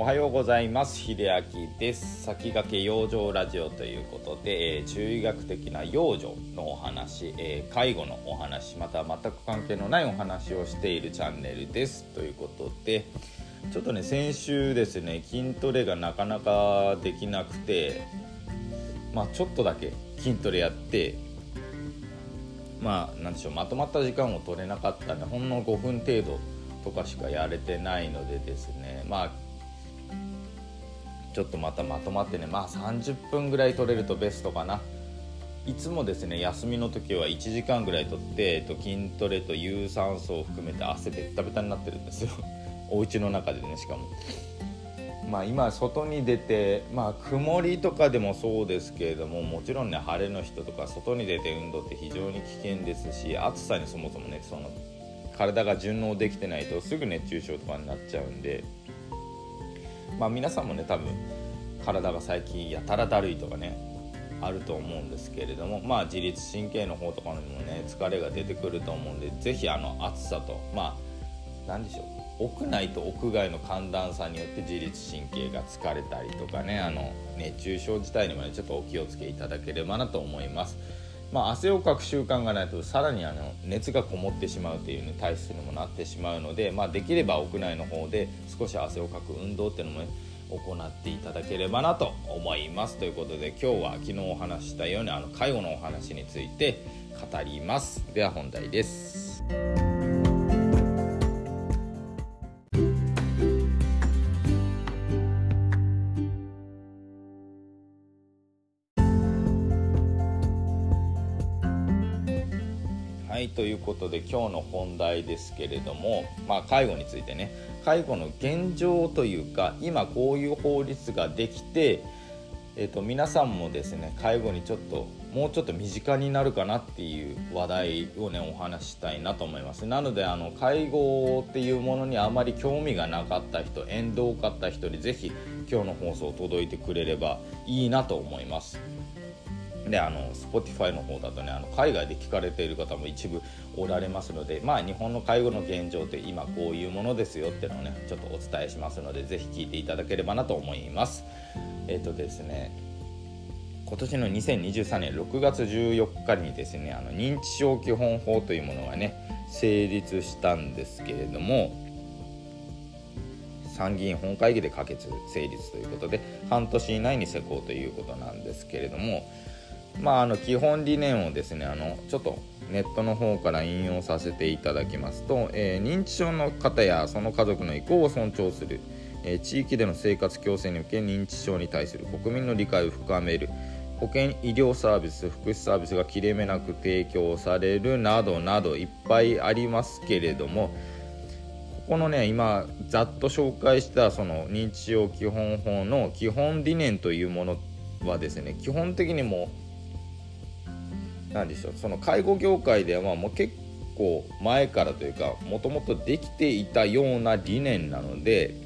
おはようございます。秀明です。先駆け養生ラジオということで、えー、中医学的な養生のお話、えー、介護のお話また全く関係のないお話をしているチャンネルです。ということでちょっとね先週ですね筋トレがなかなかできなくてまあちょっとだけ筋トレやってまあなんでしょうまとまった時間を取れなかったんでほんの5分程度とかしかやれてないのでですねまあちょっとまたまとまってねまあ30分ぐらい取れるとベストかな。いつもですね休みの時は1時間ぐらい取って、えっと、筋トレと有酸素を含めて汗ベッタベタになってるんですよ。お家の中でねしかも。まあ今外に出てまあ曇りとかでもそうですけれどももちろんね晴れの人とか外に出て運動って非常に危険ですし暑さにそもそもねその体が順応できてないとすぐ熱中症とかになっちゃうんでまあ皆さんもね多分体が最近やたらだるいとかねあると思うんですけれどもまあ自律神経の方とかにもね疲れが出てくると思うんで是非あの暑さとまあ何でしょう屋内と屋外の寒暖差によって自律神経が疲れたりとかねあの熱中症自体にもねちょっとお気をつけいただければなと思います。まあ、汗をかく習慣がないとさらにあの熱がこもってしまうという、ね、体質にもなってしまうので、まあ、できれば屋内の方で少し汗をかく運動っていうのも、ね、行っていただければなと思いますということで今日は昨日お話したようにあの介護のお話について語りますでは本題です。はいということで今日の本題ですけれども、まあ、介護についてね。介護の現状というか今こういう法律ができて、えーと、皆さんもですね介護にちょっともうちょっと身近になるかなっていう話題をねお話したいなと思います。なのであの介護っていうものにあまり興味がなかった人縁遠かった人に是非今日の放送届いてくれればいいなと思います。であの Spotify の方だとねあの海外で聞かれている方も一部おられますのでまあ日本の介護の現状って今こういうものですよっていうのをねちょっとお伝えしますのでぜひ聞いていただければなと思います。えっ、ー、とですね今年の2023年6月14日にですねあの認知症基本法というものがね成立したんですけれども参議院本会議で可決成立ということで半年以内に施行ということなんですけれどもまあ、あの基本理念をですねあのちょっとネットの方から引用させていただきますと、えー、認知症の方やその家族の意向を尊重する、えー、地域での生活共生に向け認知症に対する国民の理解を深める保健医療サービス福祉サービスが切れ目なく提供されるなどなどいっぱいありますけれどもここのね今ざっと紹介したその認知症基本法の基本理念というものはですね基本的にも何でしょう。その介護業界ではもう結構前からというかもともとできていたような理念なので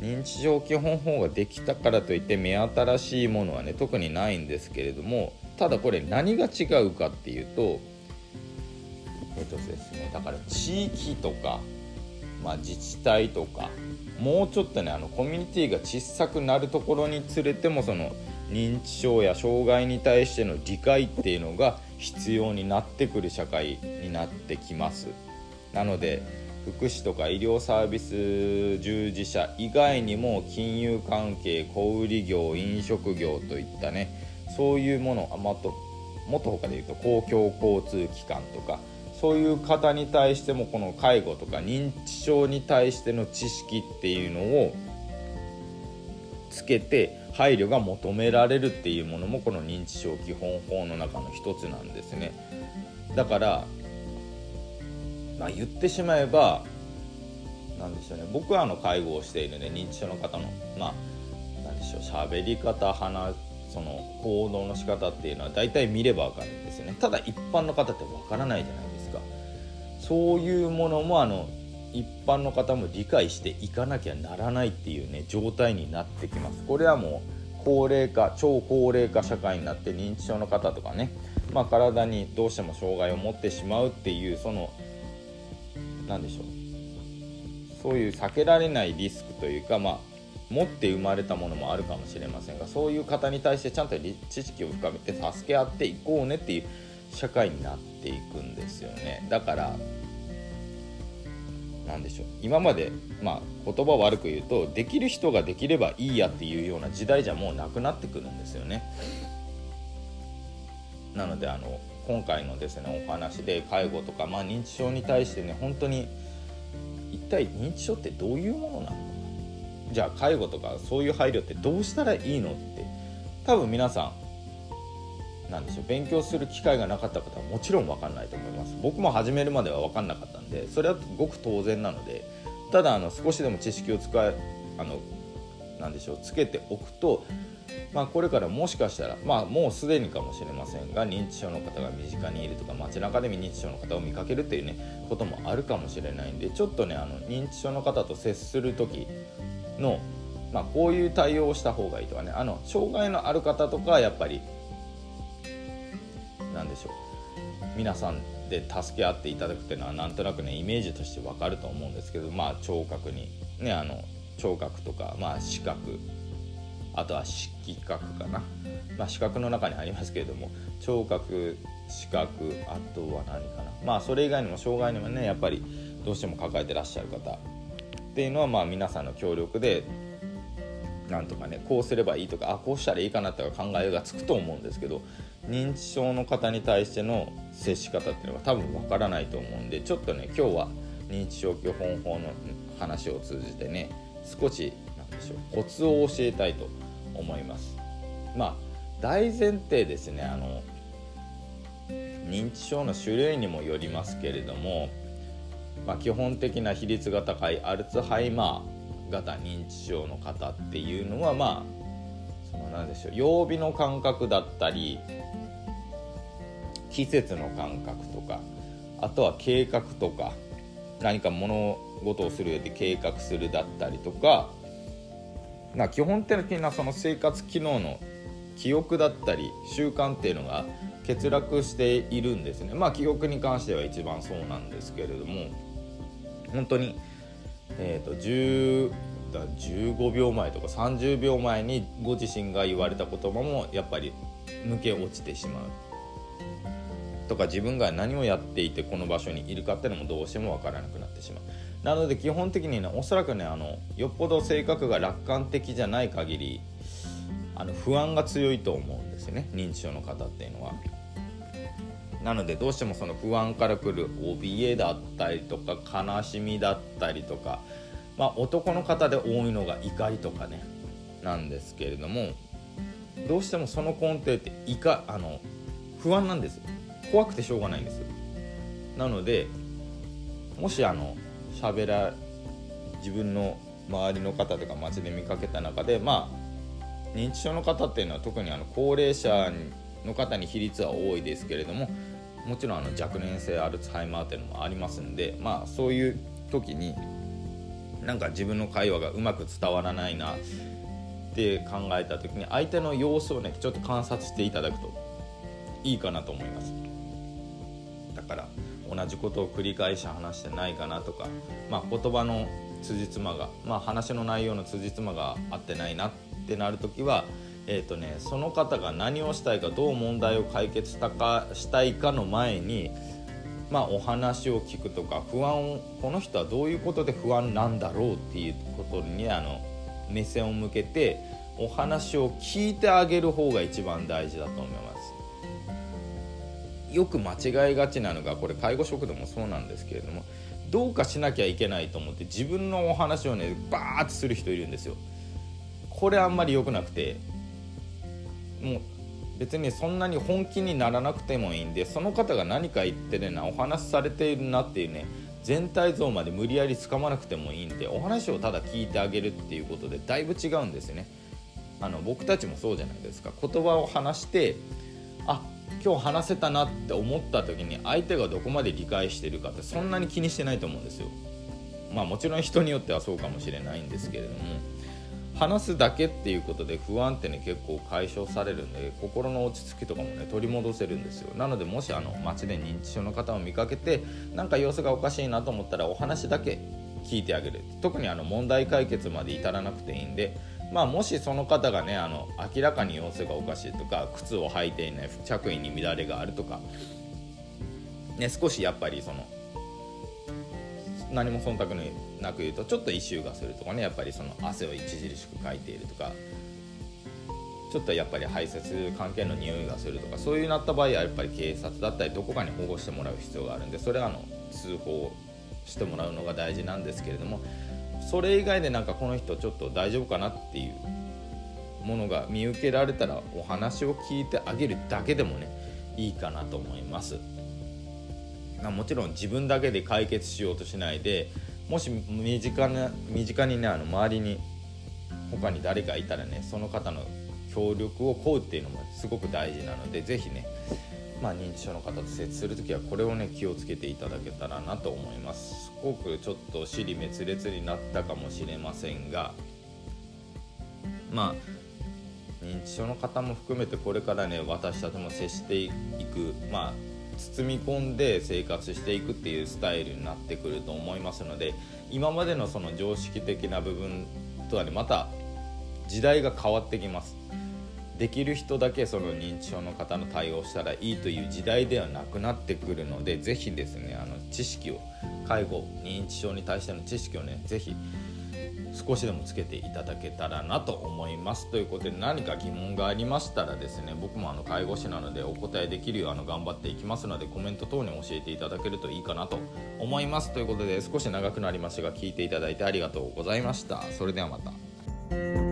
認知症基本法ができたからといって目新しいものはね特にないんですけれどもただこれ何が違うかっていうとえっとですねだから地域とか、まあ、自治体とかもうちょっとねあのコミュニティが小さくなるところにつれてもその認知症や障害に対しての理解っていうのが必要になってくる社会になってきます。なので福祉とか医療サービス従事者以外にも金融関係小売業飲食業といったねそういうものあまともっと他で言うと公共交通機関とかそういう方に対してもこの介護とか認知症に対しての知識っていうのをつけて配慮が求められるっていうものもこの認知症基本法の中の一つなんですね。だからまあ言ってしまえば何でしょうね。僕はあの介護をしているね認知症の方のまあ何でしょう喋り方話その行動の仕方っていうのは大体見れば分かるんですよね。ただ一般の方って分からないじゃないですか。そういうものもあの一般の方も理解していかなきゃならないっていうね状態になってきます。これはもう高齢化超高齢化社会になって認知症の方とかね、まあ、体にどうしても障害を持ってしまうっていうその何でしょうそういう避けられないリスクというかまあ持って生まれたものもあるかもしれませんがそういう方に対してちゃんと知識を深めて助け合っていこうねっていう社会になっていくんですよね。だから何でしょう。今まで、まあ、言葉を悪く言うとできる人ができればいいやっていうような時代じゃもうなくなってくるんですよね。なのであの今回のですねお話で介護とか、まあ、認知症に対してね本当に一体認知症ってどういうものなのじゃあ介護とかそういう配慮ってどうしたらいいのって多分皆さんなんでしょう。勉強する機会がなかった方はもちろん分かんないと思います。僕も始めるまでは分かんなかったんでそれはごく当然なのでただあの少しでも知識を使えあのなでしょうつけておくと、まあ、これからもしかしたら、まあ、もうすでにかもしれませんが認知症の方が身近にいるとか街中で認知症の方を見かけるっていうねこともあるかもしれないんでちょっとねあの認知症の方と接する時の、まあ、こういう対応をした方がいいとかねあの障害のある方とかはやっぱりしょ皆さんで助け合っていただくっていうのはなんとなくねイメージとして分かると思うんですけどまあ聴覚に。ねあの聴覚とか、まあ、視覚。あとは色覚かな、まあ、視覚の中にありますけれども聴覚視覚あとは何かな。まあそれ以外にも障害にもねやっぱりどうしても抱えてらっしゃる方っていうのはまあ皆さんの協力でなんとかねこうすればいいとかあこうしたらいいかなとか考えがつくと思うんですけど認知症の方に対しての接し方っていうのは多分わからないと思うんでちょっとね今日は認知症基本法の話を通じてね少しなんでしょうコツを教えたいと思います。まあ大前提ですねあの認知症の種類にもよりますけれども、まあ、基本的な比率が高いアルツハイマー型認知症の方っていうのはまあその何でしょう曜日の感覚だったり季節の感覚とかあとは計画とか何か物事をする上で計画するだったりとかな基本的なその生活機能の記憶だったり習慣っていうのが欠落しているんですね。まあ記憶に関しては一番そうなんですけれども本当に、えーと、10だ15秒前とか30秒前にご自身が言われた言葉もやっぱり抜け落ちてしまうとか自分が何をやっていてこの場所にいるかっていうのもどうしても分からなくなってしまうなので基本的にねおそらくねあのよっぽど性格が楽観的じゃない限りあの不安が強いと思うんですよね認知症の方っていうのは。なのでどうしてもその不安からくる怯えだったりとか悲しみだったりとか、まあ、男の方で多いのが怒りとかねなんですけれどもどうしてもその根底っていかあの不安なんです怖くてしょうがないんですなのでもしあの喋ら自分の周りの方とか街で見かけた中でまあ認知症の方っていうのは特にあの高齢者の方に比率は多いですけれどももちろんあの若年性アルツハイマーっていうのもありますんでまあそういう時になんか自分の会話がうまく伝わらないなって考えた時に相手の様子をねちょっと観察していただくといいかなと思います。だから同じことを繰り返し話してないかなとか、まあ、言葉の辻褄が、まあ、話の内容の辻褄が合ってないなってなる時は、えーとね、その方が何をしたいかどう問題を解決したかしたいかの前に、まあ、お話を聞くとか不安をこの人はどういうことで不安なんだろうっていうことにあの目線を向けてお話を聞いてあげる方が一番大事だと思います。よく間違いがちなのがこれ介護食堂もそうなんですけれどもどうかしなきゃいけないと思って自分のお話をねバーってする人いるんですよ。これあんまり良くなくてもう別にそんなに本気にならなくてもいいんでその方が何か言ってるなお話しされているなっていうね全体像まで無理やりつかまなくてもいいんでお話をただ聞いてあげるっていうことでだいぶ違うんですよね。あの僕たちもそうじゃないですか言葉を話してあ今日話せたなって思った時に相手がどこまで理解してるかってそんなに気にしてないと思うんですよ。まあもちろん人によってはそうかもしれないんですけれども話すだけっていうことで不安ってね結構解消されるんで心の落ち着きとかもね取り戻せるんですよ。なのでもしあの街で認知症の方を見かけてなんか様子がおかしいなと思ったらお話だけ聞いてあげる。特にあの問題解決まで至らなくていいんでまあ、もしその方がねあの明らかに様子がおかしいとか靴を履いていない着衣に乱れがあるとか、ね、少しやっぱりその何も忖度なく言うとちょっと異臭がするとかねやっぱりその汗を著しくかいているとかちょっとやっぱり排泄関係の匂いがするとかそういうなった場合はやっぱり警察だったりどこかに保護してもらう必要があるんでそれはあの通報してもらうのが大事なんですけれどもそれ以外でなんかこの人ちょっと大丈夫かなっていうものが見受けられたらお話を聞いてあげるだけでもねいいかなと思います。もちろん自分だけで解決しようとしないでもし身近な身近にねあの周りに他に誰かいたらねその方の協力を請うっていうのもすごく大事なので是非ねまあ、認知症の方と接する時はこれをね気をつけていただけたらなと思います。すごくちょっと尻滅裂になったかもしれませんがまあ認知症の方も含めてこれからね私たちも接していくまあ包み込んで生活していくっていうスタイルになってくると思いますので今までのその常識的な部分とはねまた時代が変わってきます。できる人だけその認知症の方の対応したらいいという時代ではなくなってくるので是非ですねあの知識を介護認知症に対しての知識をね是非少しでもつけていただけたらなと思います。ということで何か疑問がありましたらですね僕もあの介護士なのでお答えできるようあの頑張っていきますのでコメント等に教えていただけるといいかなと思います。ということで少し長くなりましたが聞いていただいてありがとうございました。それではまた。